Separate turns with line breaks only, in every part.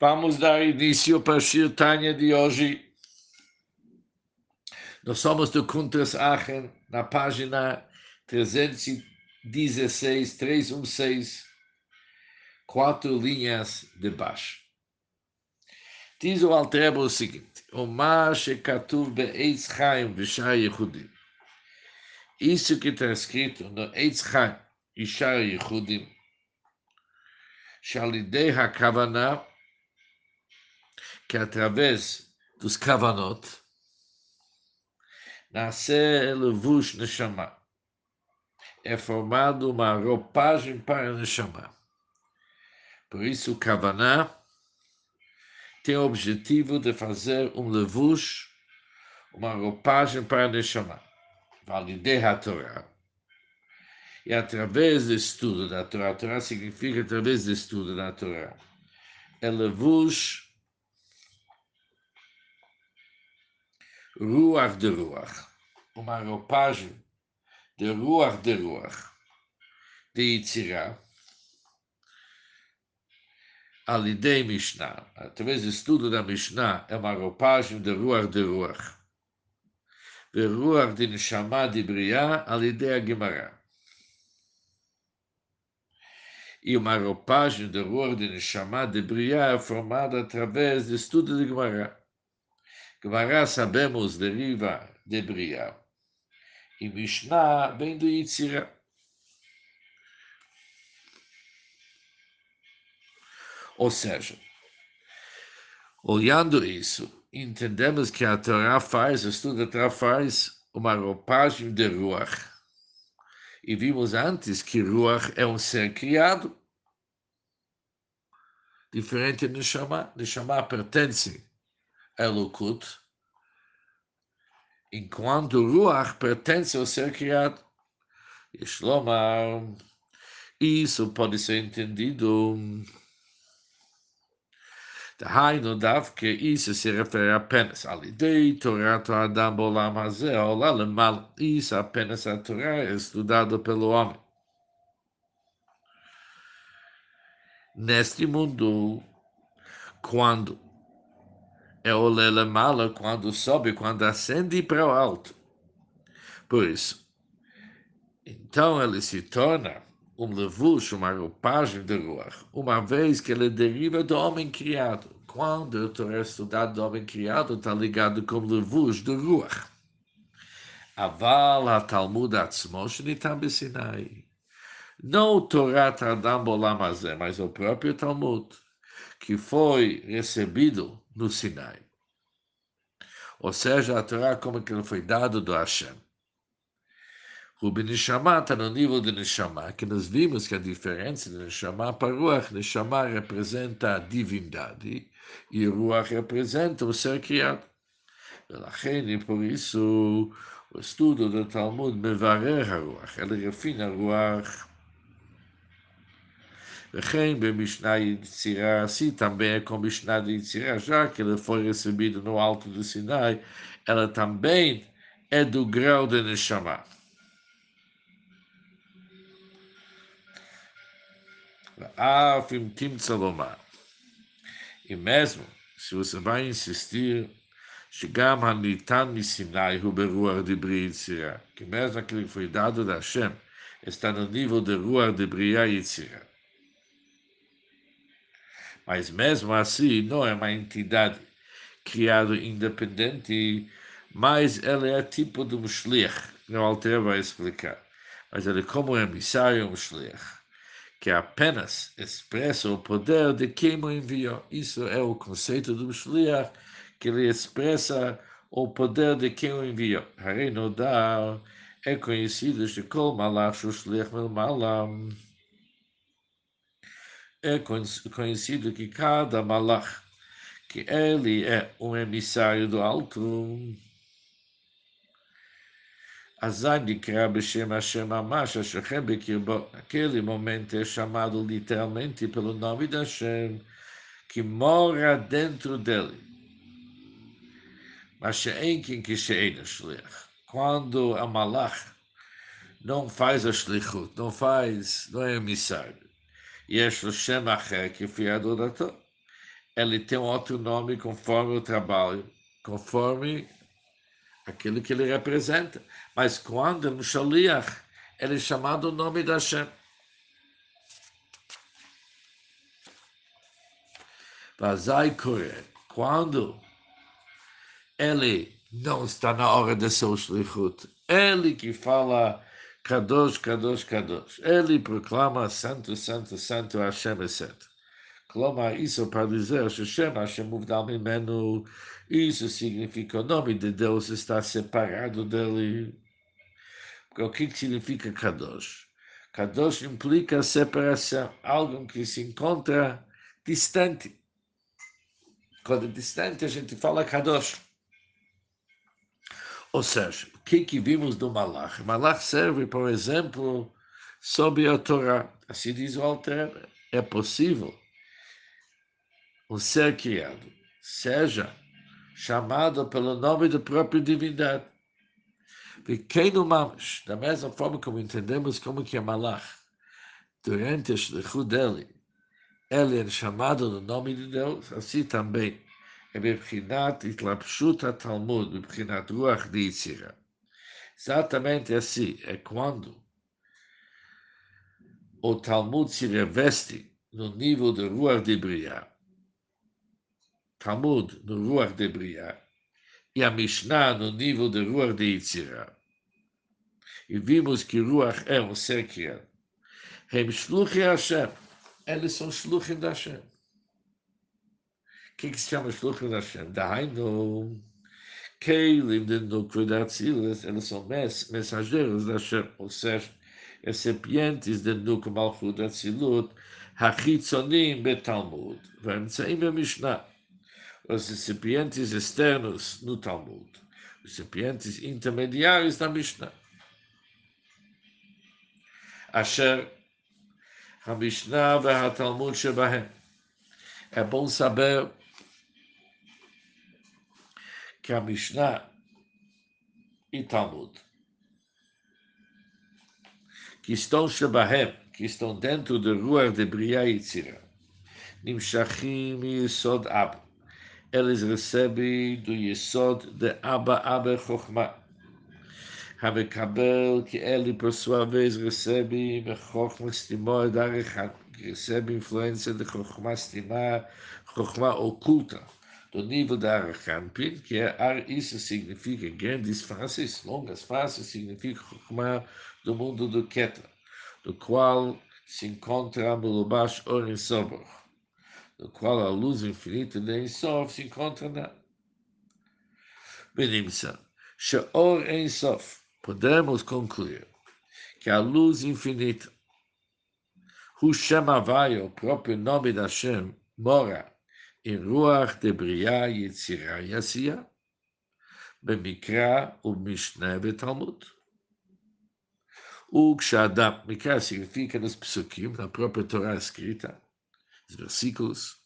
Vamos dar início para a Shir Tanya de hoje. Nós somos do Kuntres Aachen, na página 316, 316, quatro linhas de baixo. Diz o Altrebo o seguinte, o Mashe Katuv Be'etz Chaim V'Shar Yehudim. Isso que está escrito no Eitz Chaim e Yehudim, Shalidei HaKavanah, que através dos kavanot nasce levush neshama. É formado uma roupagem para neshama. Por isso, o kavaná tem o objetivo de fazer um levush, uma roupagem para neshama. Validei a Torá. E através do estudo da Torá, a Torá significa através do estudo da Torá. É levush Ruach de Ruach, uma roupagem de Ruach de Ruach, de Yitzirah, Alidei Mishnah, através do estudo da Mishnah, é uma roupagem de Ruach de Ruach, de Ruach de Neshama de Briah, Alidei a Gemara. E uma roupagem de Ruach de Neshama de Briah é formada através do estudo de Gemara. Gemara sabemos deriva de Bria. E Mishnah vem do Yitzira. Ou seja, olhando isso, entendemos que a Torá faz, o estudo da Torá faz uma roupagem de Ruach. E vimos antes que Ruach é um ser criado, diferente de Neshama. Neshama pertence Elokut, enquanto Ruach pertence ao ser criado. Shlomar, isso pode ser entendido. Dahainu dav que isso se refere apenas a lidei Torah Adam Bolam Hazeh, olá lemal, isso apenas a Torá é estudado pelo homem. Neste mundo, quando é o Lelemala quando sobe, quando ascende para o alto. Por isso, então ele se torna um levush, uma roupagem de Ruach, uma vez que ele deriva do homem criado. Quando eu estou estudado do homem criado, está ligado com levush do Ruach. Aval ha-Talmud atzmo shenitam. Não o Torah Adam Bolam Hazeh, mas o próprio Talmud, que foi recebido no Sinai. Ou seja, a Torá como que ele foi dado do Hashem. O Neshama está no nível de Neshama, que nós vimos que a diferença de Neshama para Ruach, Neshama representa a divindade e Ruach representa o ser criado. E por isso, o estudo do Talmud mevarer a Ruach, ele refina a Ruach וכן במשנה יצירה, assim também é com Mishnah de Yitzirah, já que ele foi recebido no alto do Sinai, ela também é do grau de Neshama. אף אם תמצא לומר, e mesmo se você vai insistir שגם הניתן מסיני הוא ברוח דברי יצירה, que mesmo aquele que foi dado da Hashem está no nível de רוח דברייה יצירה. Mas mesmo assim, não é uma entidade criada independente, mas ela é tipo de um shliach, que o Alter vai explicar. Mas ele é como um emissário, um shliach, que apenas expressa o poder de quem o enviou. Isso é o conceito do shliach, que ele expressa o poder de quem o enviou. Harei Nodar é conhecido de Kol Malach Shliach Malam é conhecido que cada malach, que ele é um emissário do alto, Azai Nikra Beshem Hashem naquele momento é chamado literalmente pelo nome de Hashem, que mora dentro dele. Mas She'en Kin Kishe'en Shliach. Quando a malach não faz a shlichut, não faz, não é emissário, Yesh Shem Acher Kifi Adorator. Ele tem outro nome conforme o trabalho, conforme aquilo que ele representa. Mas quando no Shaliach, ele é chamado o nome da Hashem. Vazai Kure, quando ele não está na hora de seu Shlichut, ele que fala Kadosh, Kadosh, Kadosh, ele proclama Santo, Santo, Santo, Hashem, etc. Cloma, isso para dizer Hashem, Hashem muvdal mimenu, isso significa o nome de Deus está separado dele. O que significa Kadosh? Kadosh implica separação, algo que se encontra distante. Quando é distante, a gente fala Kadosh. Ou seja, o que, que vimos do Malach? Malach serve, por exemplo, sobre a Torá. Assim diz o Alter, é possível um ser criado seja chamado pelo nome da própria divindade. Pequeno Mamash, da mesma forma como entendemos como que é Malach, durante a Shlichut dele, ele é chamado no nome de Deus, assim também é itlapshut talmud, bebchinat ruach de Yitzira. Exatamente assim, é quando o Talmud se reveste no nível de ruach de Briah, Talmud no Ruach de Bria e a Mishnah no nível de Ruach de Yitzira. E vimos que Ruach é um ser criado. Hem Shluchi Hashem. Eles são Shluchim da Hashem que, é que se chama Shluchim Hashem? Dahainu. Keilim dentro do cuidado é de eles são mensageiros da Hashem, ou seja, recipientes de Nuk Malchut Talmud, Hachitzonim betalmud, Vemtzeim Mishnah, os recipientes externos no Talmud, os recipientes intermediários da Mishnah. Asher, a Mishnah e a Talmud Shebahem. É bom saber que a Mishnah e Talmud, que estão Shebahem, que estão dentro do Ruach de Briah e Tzira, Nimshachim e Sod Ab, eles recebem do Yesod de Abba Abba Chokhmah. המקבל que ele, por sua vez, recebe מחוכמה סתימה דרך recebe influência de Chokhmah Stimá, Chokhmah oculta, do nível da Arachanpin, que é, isso significa grandes faces, longas faces, significa Chokhmah do mundo do Ketra, do qual se encontra Mulubash Orin Sobor no qual a luz infinita de Ensof se encontra na Benimsa. Sheor Ensof. Podemos concluir que a luz infinita, o Shemavai, o próprio nome da Shem, mora em Ruach de Briah Yetzirah Yasia, במקרא ובמשנה ותלמוד. וכשאדם, מקרא significa nos psukim, na própria Torá escrita, os versículos,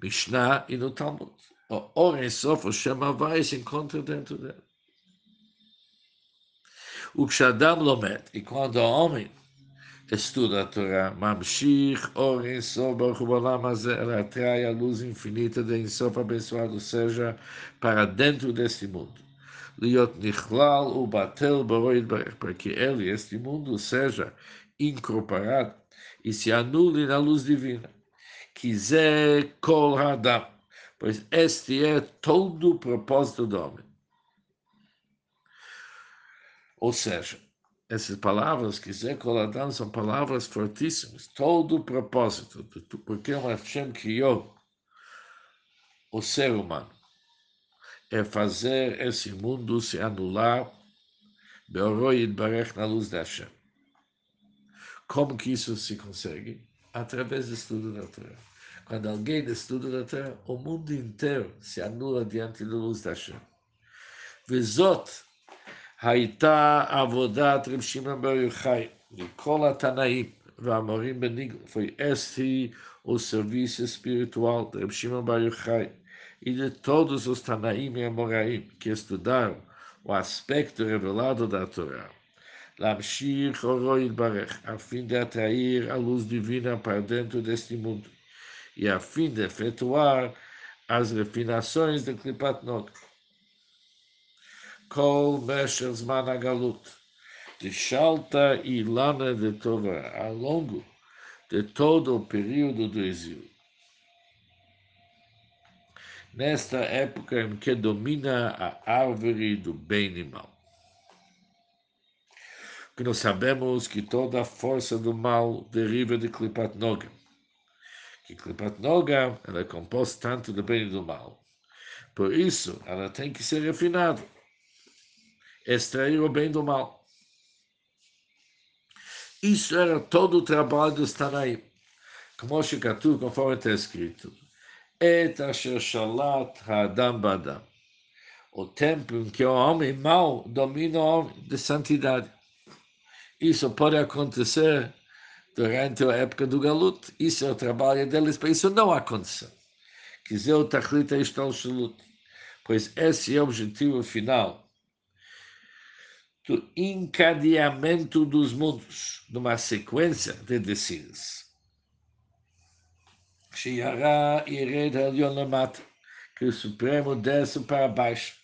Mishnah e no Talmud. O Oren Sof, o Shema vai se encontra dentro dele. O Kshadam Lomet, e quando o homem estuda a Torá, Sof, Baruch Bolam ela atrai a luz infinita de Ensof abençoado, seja, para dentro deste mundo. Liot Nichlal, o Batel, Baroid, para que ele, este mundo, seja incorporado e se anule na luz divina. Quiser kol hadam, pois este é todo o propósito do homem. Ou seja, essas palavras que Zekoladan são palavras fortíssimas. Todo o propósito do porquê o é Hashem criou o ser humano é fazer esse mundo se anular na luz de Hashem. Como que isso se consegue? Através do estudo da Torá. Quando alguém estuda da Torá, o mundo inteiro se anula diante da luz da Hashem. Vezot הייתה עבודת רב שמעון בר יוחאי לכל התנאים והמורים בניגלה. Foi este o serviço espiritual de Reb Shimon Bar Yochai e de todos os Tanaim e Amoraim que estudaram o aspecto revelado da Torá. להמשיך אורו יתברך, a fim de atrair a luz divina para dentro deste mundo, e a fim de efetuar as refinações de Klipat Nog. Kol Mesher de Shalta e Lana de Torá, ao longo de todo o período do exílio. Nesta época em que domina a árvore do bem e mal. Que nós sabemos que toda a força do mal deriva de Klipat Nogam. Que Klipat Nogam ela é composta tanto do bem e do mal. Por isso, ela tem que ser refinada. Extrair o bem do mal. Isso era todo o trabalho dos Tanaim. Como Shikatu, conforme está escrito. Et asher shalat ba'adam. O tempo em que o homem mau domina o homem de santidade. Isso pode acontecer durante a época do galuto. Isso é o trabalho deles para isso não acontecer. Quiser o tachlit é Pois esse é o objetivo final do encadeamento dos mundos, numa sequência de descidas. Shiara Ired Elionamat, que o Supremo desce para baixo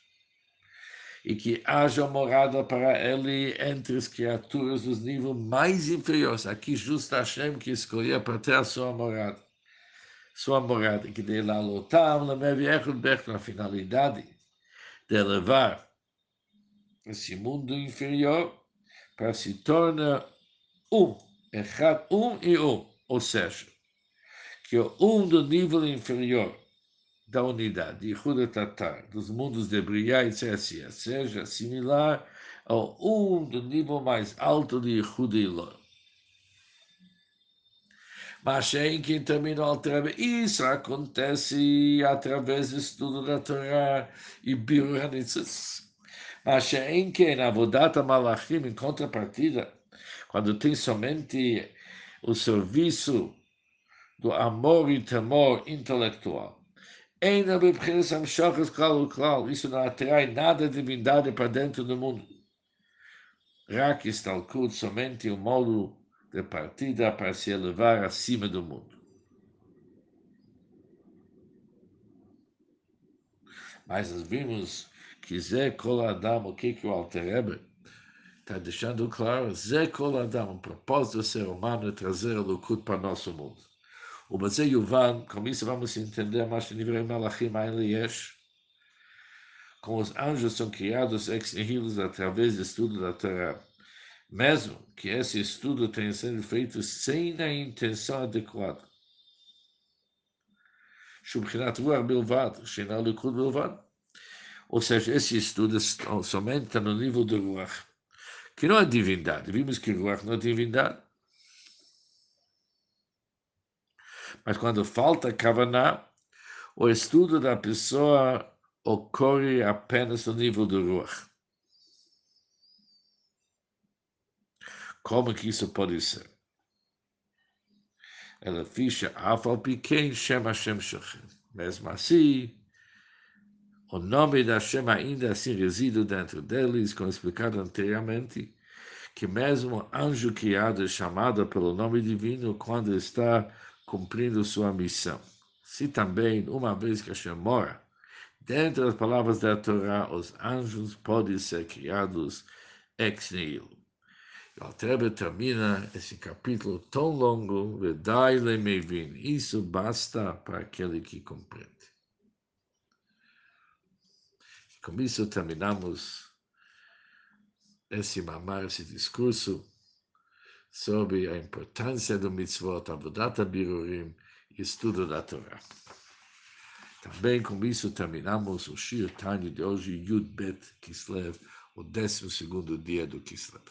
e que haja morada para ele entre as criaturas dos níveis mais inferiores. Aqui justo Hashem que escolheu para ter a sua morada. Sua morada, que de lá lotam, na finalidade de elevar esse mundo inferior para se tornar um, errado, um e um, ou seja, que o um do nível inferior da unidade. De Yehuda Tatar, dos mundos de Briá e Tzesia, seja similar ao um do nível mais alto de Yehuda Ilor. Mas em que terminou outra isso acontece através do estudo da Torá e Biur em que na Vodata Malachim, em contrapartida, quando tem somente o serviço do amor e temor intelectual, isso não atrai nada de divindade para dentro do mundo. Rak Istalkut, somente o modo de partida para se elevar acima do mundo. Mas nós vimos que Zé Koladam, o que, que o Alter está deixando claro? Zé Koladam, o propósito do ser humano é trazer o Lukut para nosso mundo. O Mazé Yuvan, com isso vamos entender mais que nível Malachim Yesh, como os anjos são criados ex nihilo através do estudo da Torá. Mesmo que esse estudo tenha sido feito sem a intenção adequada. Shubchinat Ruach Bilvad, Shena Likud Bilvad. Ou seja, esse estudo somente está no nível do Ruach, que não é divindade. Vimos que Ruach não é divindade. Mas quando falta Kavaná, o estudo da pessoa ocorre apenas no nível do Ruach. Como que isso pode ser? Ela ficha Afal Piquen Shem Hashem Shochem. Mesmo assim, o nome da Hashem ainda assim reside dentro deles, como explicado anteriormente, que mesmo anjo criado é chamado pelo nome divino quando está cumprindo sua missão. Se também, uma vez que Hashem mora, dentro das palavras da Torá, os anjos podem ser criados ex nihilo. O Altrebe termina esse capítulo tão longo, Isso basta para aquele que compreende. Com isso terminamos esse mamar, esse discurso sobre a importância do mitzvot, avodat birurim estudo da Torá. Também com isso terminamos o Shir Tanya de hoje, Yud Bet Kislev, o décimo segundo dia do Kislev.